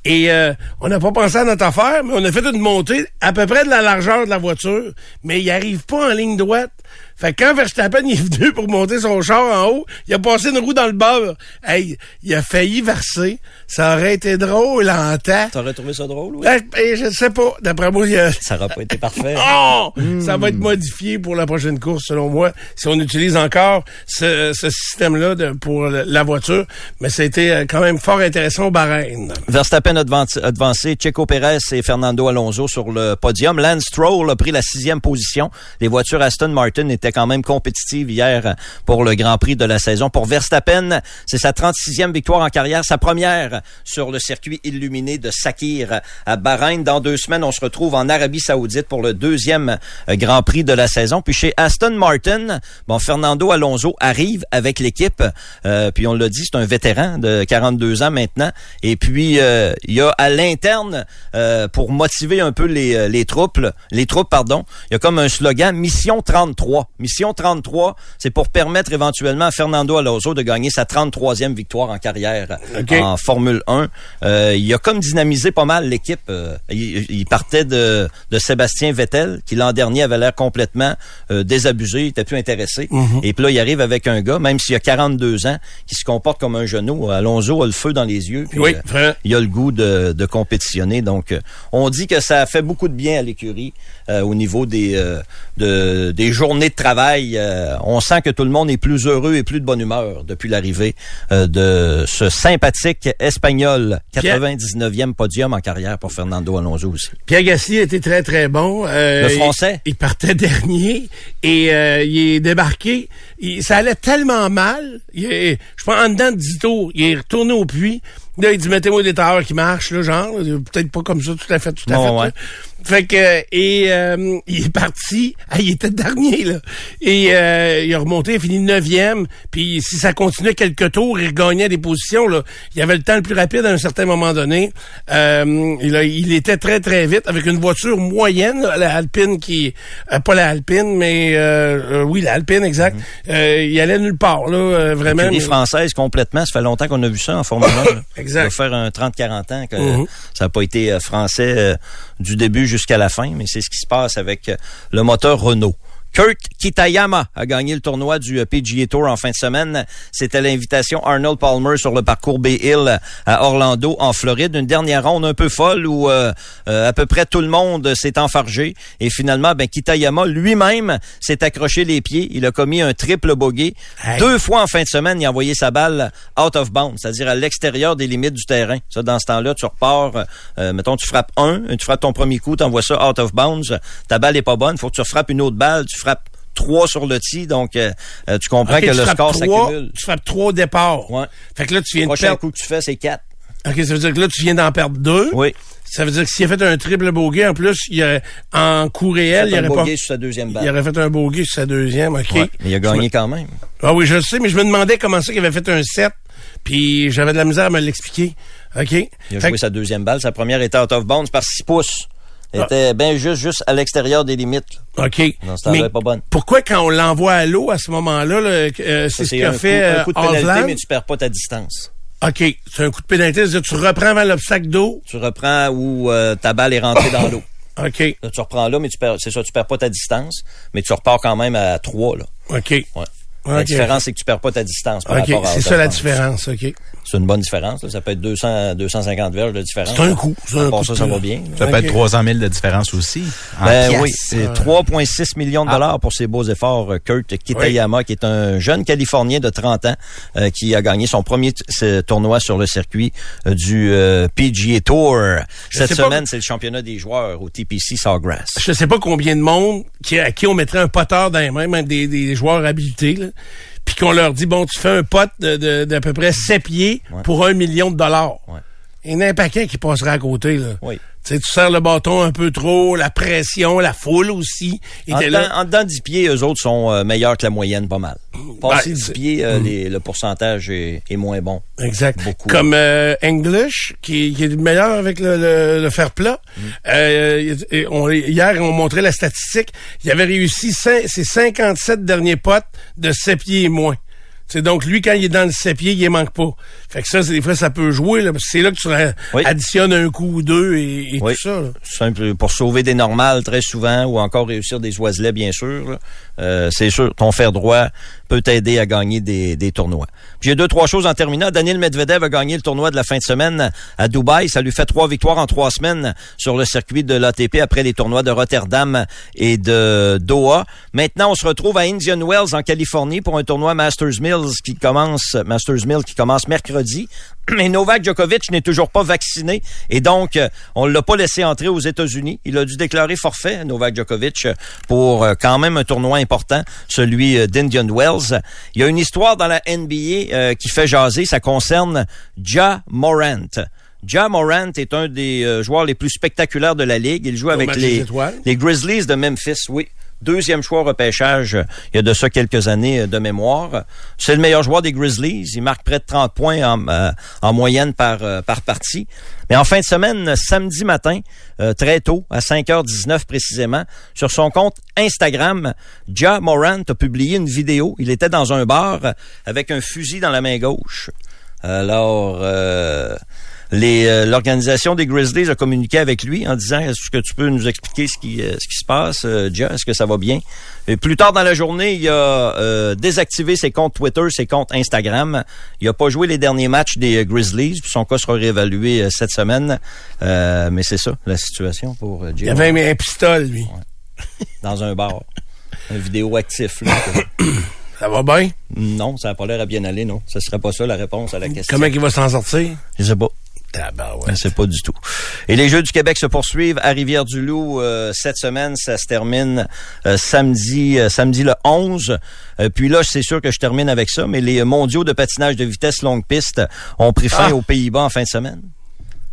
Et euh, on n'a pas pensé à notre affaire, mais on a fait une montée à peu près de la largeur de la voiture, mais il arrive pas en ligne droite. Fait que quand Verstappen il est venu pour monter son char en haut, il a passé une roue dans le beurre. Hey, il a failli verser. Ça aurait été drôle en temps. T'aurais trouvé ça drôle, oui? Eh, eh, je sais pas. D'après moi, il a... Ça n'aurait pas été parfait. Oh! Ça va être modifié pour la prochaine course, selon moi, si on utilise encore ce, ce système-là pour la voiture. Mais ça a été euh, quand même fort intéressant au Bahreïn. Verstappen a devancé, a devancé Checo Pérez et Fernando Alonso sur le podium. Lance Stroll a pris la sixième position. Les voitures Aston Martin étaient quand même compétitives hier pour le Grand Prix de la saison. Pour Verstappen, c'est sa 36e victoire en carrière, sa première sur le circuit illuminé de Sakir à Bahreïn. Dans deux semaines, on se retrouve en Arabie Saoudite pour le deuxième euh, Grand Prix de la saison. Puis chez Aston Martin, bon, Fernando Alonso arrive avec l'équipe. Euh, puis on l'a dit, c'est un vétéran de 42 ans maintenant. Et puis euh, il y a à l'interne euh, pour motiver un peu les, euh, les troupes, les troupes pardon, il y a comme un slogan Mission 33. Mission 33, c'est pour permettre éventuellement à Fernando Alonso de gagner sa 33e victoire en carrière en Formule 1. Euh, il a comme dynamisé pas mal l'équipe. Euh, il, il partait de, de Sébastien Vettel, qui l'an dernier avait l'air complètement euh, désabusé, il était plus intéressé. Mhm. Et puis là, il arrive avec un gars, même s'il a 42 ans, qui se comporte comme un genou. Alonso a le feu dans les yeux. puis, Oui, euh, il a le goût de, de compétitionner. Donc, on dit que ça a fait beaucoup de bien à l'écurie euh, au niveau des, euh, de- des journées de travail. Euh, on sent que tout le monde est plus heureux et plus de bonne humeur depuis l'arrivée euh, de ce sympathique Espagnol. Pierre- 99e podium en carrière pour Fernando Alonso aussi. Pierre Gasly été très, très bon. Euh, Le Français? Il, il partait dernier et euh, il est débarqué. Il- ça allait tellement mal. Il est- je pense en dedans de 10 tours, il est retourné au puits. Là, il dit, mettez-moi des tailleurs qui marchent, là, genre. Peut-être pas comme ça, tout à fait, tout à Bon, fait. ouais. Fait que, et euh, il est parti. Ah, il était dernier, là. Et euh, il a remonté, il a fini neuvième. Puis si ça continuait quelques tours, il regagnait des positions, là. Il avait le temps le plus rapide à un certain moment donné. Euh, il, a- il était très, très vite avec une voiture moyenne, là, la Alpine qui... euh, pas la Alpine, mais... euh, euh, oui, la Alpine, exact. Euh, il allait nulle part, là, euh, vraiment. Écurie mais- française complètement. Ça fait longtemps qu'on a vu ça en Formule 1. là. Exact. Ça va faire un 30-40 ans que Mhm. ça n'a pas été français du début jusqu'à la fin, mais c'est ce qui se passe avec le moteur Renault. Kurt Kitayama a gagné le tournoi du euh, PGA Tour en fin de semaine. C'était l'invitation Arnold Palmer sur le parcours Bay Hill à Orlando, en Floride. Une dernière ronde un peu folle où euh, euh, à peu près tout le monde s'est enfargé. Et finalement, ben, Kitayama lui-même s'est accroché les pieds. Il a commis un triple bogey. Hey. Deux fois en fin de semaine, il a envoyé sa balle out of bounds, c'est-à-dire à l'extérieur des limites du terrain. Ça, dans ce temps-là, tu repars, euh, mettons, tu frappes un, tu frappes ton premier coup, tu envoies ça out of bounds. Ta balle est pas bonne, faut que tu refrappes une autre balle, tu frappes trois sur le tee, donc euh, euh, tu comprends que tu le score s'accumule. Tu frappes trois au départ. Ouais. Fait que là, tu viens Le de perdre... coup que tu fais, c'est quatre. OK, ça veut dire que là, tu viens d'en perdre deux. Oui. Ça veut dire que s'il a fait un triple bogey, en plus, il aurait, en coup réel, il un aurait pas... bogey sur sa deuxième Il balle. aurait fait un bogey sur sa deuxième, OK. Ouais, mais il a gagné quand même. Ah oui, je le sais, mais je me demandais comment ça qu'il avait fait un 7, puis j'avais de la misère à me l'expliquer. OK? Il a Fait joué que- sa deuxième balle. Sa première était out of bounds par six pouces. Elle Ah. était bien juste, juste à l'extérieur des limites. là. OK. Elle est pas bonne. pourquoi quand on l'envoie à l'eau à ce moment-là, là, euh, c'est ce qu'a fait un euh, coup de pénalité, mais tu perds pas ta distance. OK. C'est un coup de pénalité. C'est-à-dire, tu reprends avant l'obstacle d'eau? Tu reprends où euh, ta balle est rentrée dans l'eau. OK. Là, tu reprends là, mais tu perds, c'est ça, tu perds pas ta distance, mais tu repars quand même à 3, là. OK. Ouais. La différence, c'est que tu perds pas ta distance par OK. rapport à C'est ça la différence. OK. C'est une bonne différence. là. Ça peut être 200, 250 verges de différence. C'est un coup. C'est À un coup ça, ça va bien. Ça peut être 300 000 de différence aussi. en Ben pièces. oui, c'est 3,6 millions de dollars pour ses beaux efforts. euh, Kurt Kitayama, qui est un jeune Californien de 30 ans, euh, qui a gagné son premier tournoi sur le circuit euh, du euh, PGA Tour. Cette semaine, c'est le championnat des joueurs au TPC Sawgrass. Je sais pas combien de monde qui, à qui on mettrait un poteur dans les mains, même des, des joueurs habilités, là, puis qu'on leur dit, bon, tu fais un pot de, de- d'à peu près 7 pieds Ouais. pour un million de dollars. Ouais. Il y en a un paquet qui passerait à côté. Là. Oui. Tu sais, tu serres le bâton un peu trop, la pression, la foule aussi. En dedans, là. en dedans 10 pieds, eux autres sont euh, meilleurs que la moyenne, pas mal. Passer Ben, 10 c'est- pieds, euh, les- le pourcentage est, est moins bon. Exact. Beaucoup. Comme euh, English, qui, qui est le meilleur avec le, le, le fer plat. Mm. Euh, et on- hier, on montrait la statistique. Il avait réussi ses 57 derniers potes de 7 pieds et moins. C'est donc lui, quand il est dans le 7 pieds, il manque pas. Fait que ça, des fois, ça peut jouer. là, c'est là que tu Oui. additionnes un coup ou deux et, et Oui. tout ça. là. Simple, pour sauver des normales très souvent ou encore réussir des oiselets, bien sûr. Euh, c'est sûr, ton fer droit peut t'aider à gagner des, des tournois. Puis J'ai deux, trois choses en terminant. Daniel Medvedev a gagné le tournoi de la fin de semaine à Dubaï. Ça lui fait trois victoires en trois semaines sur le circuit de l'ATP après les tournois de Rotterdam et de Doha. Maintenant, on se retrouve à Indian Wells en Californie pour un tournoi Masters Mills qui commence, Masters Mill qui commence mercredi. Mais Novak Djokovic n'est toujours pas vacciné et donc euh, on l'a pas laissé entrer aux États-Unis. Il a dû déclarer forfait Novak Djokovic pour euh, quand même un tournoi important, celui euh, d'Indian Wells. Il y a une histoire dans la NBA euh, qui fait jaser. Ça concerne Ja Morant. Ja Morant est un des euh, joueurs les plus spectaculaires de la ligue. Il joue avec les Grizzlies de Memphis, oui. Deuxième choix repêchage il y a de ça quelques années euh, de mémoire. C'est le meilleur joueur des Grizzlies. Il marque près de 30 points en, euh, en moyenne par, euh, par partie. Mais en fin de semaine, samedi matin, très tôt, à 5h19 précisément, sur son compte Instagram, Ja Morant a publié une vidéo. Il était dans un bar avec un fusil dans la main gauche. Alors, euh, les, euh, l'organisation des Grizzlies a communiqué avec lui en disant est-ce que tu peux nous expliquer ce qui, euh, ce qui se passe, euh, Ja, est-ce que ça va bien? Et plus tard dans la journée, il a euh, désactivé ses comptes Twitter, ses comptes Instagram. Il a pas joué les derniers matchs des Grizzlies, puis son cas sera réévalué cette semaine. Euh, mais c'est ça la situation pour euh, Il avait un, un pistolet, lui. dans un bar, un vidéo actif. là. Ça va bien? non, ça n'a pas l'air à bien aller, non. Ce serait pas ça la réponse à la question. Comment il va s'en sortir? Je sais pas. Sais pas du tout. Et les Jeux du Québec se poursuivent à Rivière-du-Loup euh, cette semaine. Ça se termine euh, samedi, euh, samedi le 11. Euh, puis là, c'est sûr que je termine avec ça, mais les mondiaux de patinage de vitesse longue piste ont pris fin Ah. aux Pays-Bas en fin de semaine.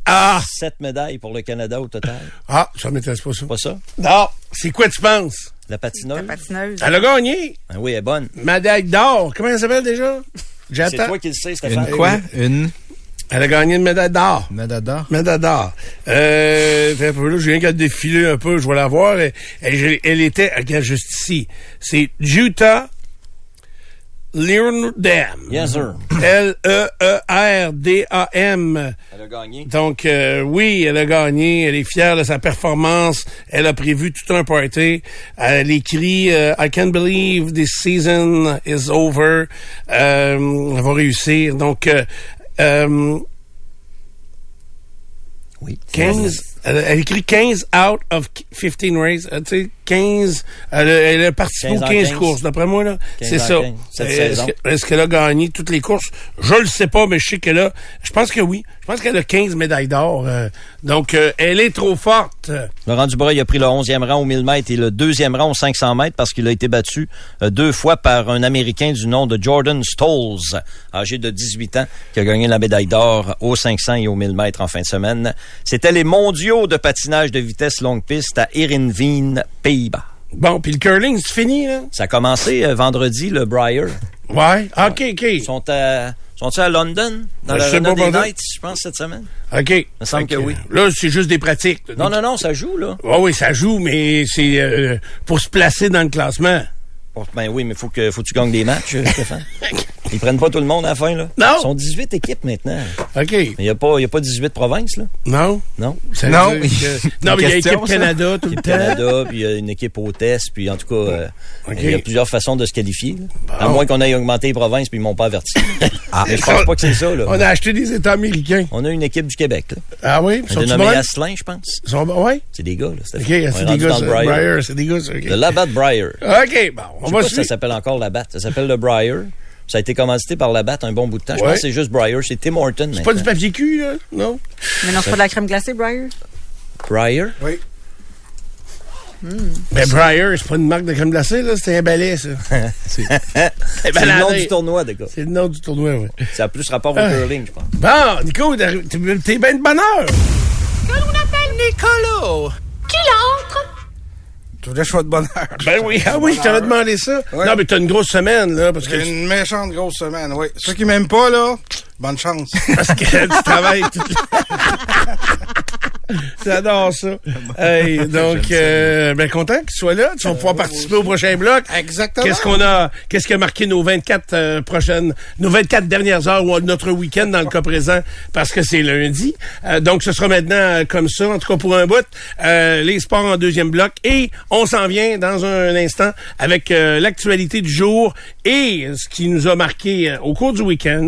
Ah! Sept médailles pour le Canada au total. Ah, ça m'intéresse pas ça. Pas ça? Non. C'est quoi tu penses? La patineuse? La patineuse. Elle a gagné. Ah oui, elle est bonne. Médaille d'or. Comment elle s'appelle déjà? C'est J'attends. toi qui le sais, Stéphane. Une quoi? Une Elle a gagné une médaille d'or. Médaille d'or. Euh, fait un peu là, je viens qu'à défiler un peu, je vais la voir. Elle, elle- elle était, regarde juste ici. C'est Juta Leerdam. Yes, sir. L-E-E-R-D-A-M. Elle a gagné. Donc, euh, oui, elle a gagné. Elle est fière de sa performance. Elle a prévu tout un party. Elle écrit euh, I can't believe this season is over. Euh, elle va réussir. Donc, euh, euh, Oui. 15, elle, elle écrit 15 out of 15 races. Euh, tu sais, 15, elle, a- elle a participé 15 aux en 15, 15. courses, d'après moi, là. 15 C'est ça. 15, cette saison. Est-ce que- est-ce qu'elle a gagné toutes les courses? Je le sais pas, mais je sais qu'elle a, je pense que oui. Je pense qu'elle a 15 médailles d'or. euh, donc, euh, elle est trop forte. Laurent Dubreuil a pris le 11e rang au 1000 mètres et le deuxième rang au 500 mètres parce qu'il a été battu deux fois par un Américain du nom de Jordan Stolz, âgé de 18 ans, qui a gagné la médaille d'or au 500 et au 1000 mètres en fin de semaine. C'était les mondiaux de patinage de vitesse longue piste à Heerenveen, Pays-Bas. Bon, puis le curling, c'est fini, là? Ça a commencé euh, vendredi, le Briar. Ouais. OK, OK. Ils sont à, sont à London, dans Ben, la des pardon. Knights, je pense, cette semaine. OK. Il me semble que oui. Là, c'est juste des pratiques. Non, non, non, ça joue, là. Ah oui, ça joue, mais c'est euh, pour se placer dans le classement. Ben oui, mais faut que, faut que tu gagnes des matchs, euh, Stéphane. Ils prennent pas tout le monde à la fin, là. Non. Ils sont 18 équipes maintenant. OK. Il n'y a, pas- il y a pas 18 provinces, là. Non? Non. Ça Non. que- non, mais il y a équipe ça? Canada tout le Équipe temps. Canada, puis il y a une équipe hôtesse, puis en tout cas, euh, il y a plusieurs façons de se qualifier. À moins qu'on ait augmenté les provinces, puis ils m'ont pas averti. Ah. Mais je pense pas que c'est ça, là. On a acheté des États américains. On a une équipe du Québec, là. Ah oui? Ils On sont bonnes? Asselin, je pense. Ils sont ouais? C'est des gars, là. OK, c'est est des gars, Briar. C'est des gars. Le Labatt Briar. OK, bon, on Je sais va pas si ça s'appelle encore Labatt. Ça s'appelle le Briar. Ça a été commandité par Labatt un bon bout de temps. Je pense que c'est juste Briar. C'est Tim Horton C'est pas du papier cul, là? Non? Mais non, c'est pas de la crème glacée, Briar? Briar? Oui. Ben, Briar, c'est pas une marque de crème glacée, là. C'est un balai, ça. C'est le nom du tournoi, gars. C'est le nom du tournoi, oui. Ça a plus rapport au Ah. curling, je pense. Bon, Nico, t'es bien de bonne heure. Nicolas! Qui l'entre? Tu voulais que je sois de bonne heure. Ben oui, ah oui, je t'avais demandé ça. Non, mais t'as une grosse semaine, là, parce que, une méchante grosse semaine, oui. Ceux qui m'aiment pas, là, bonne chance. parce que tu travailles toute J'adore ça. Hey, donc, euh, ben content qu'il soit là. Tu vas pouvoir participer au prochain bloc. Exactement. Qu'est-ce qu'on a, qu'est-ce qui a marqué nos 24 euh, prochaines, nos 24 dernières heures ou notre week-end dans le cas présent? Parce que c'est lundi. Euh, donc, ce sera maintenant euh, comme ça, en tout cas pour un bout. Euh, les sports en deuxième bloc et on s'en vient dans un instant avec l'actualité du jour et ce qui nous a marqué au cours du week-end.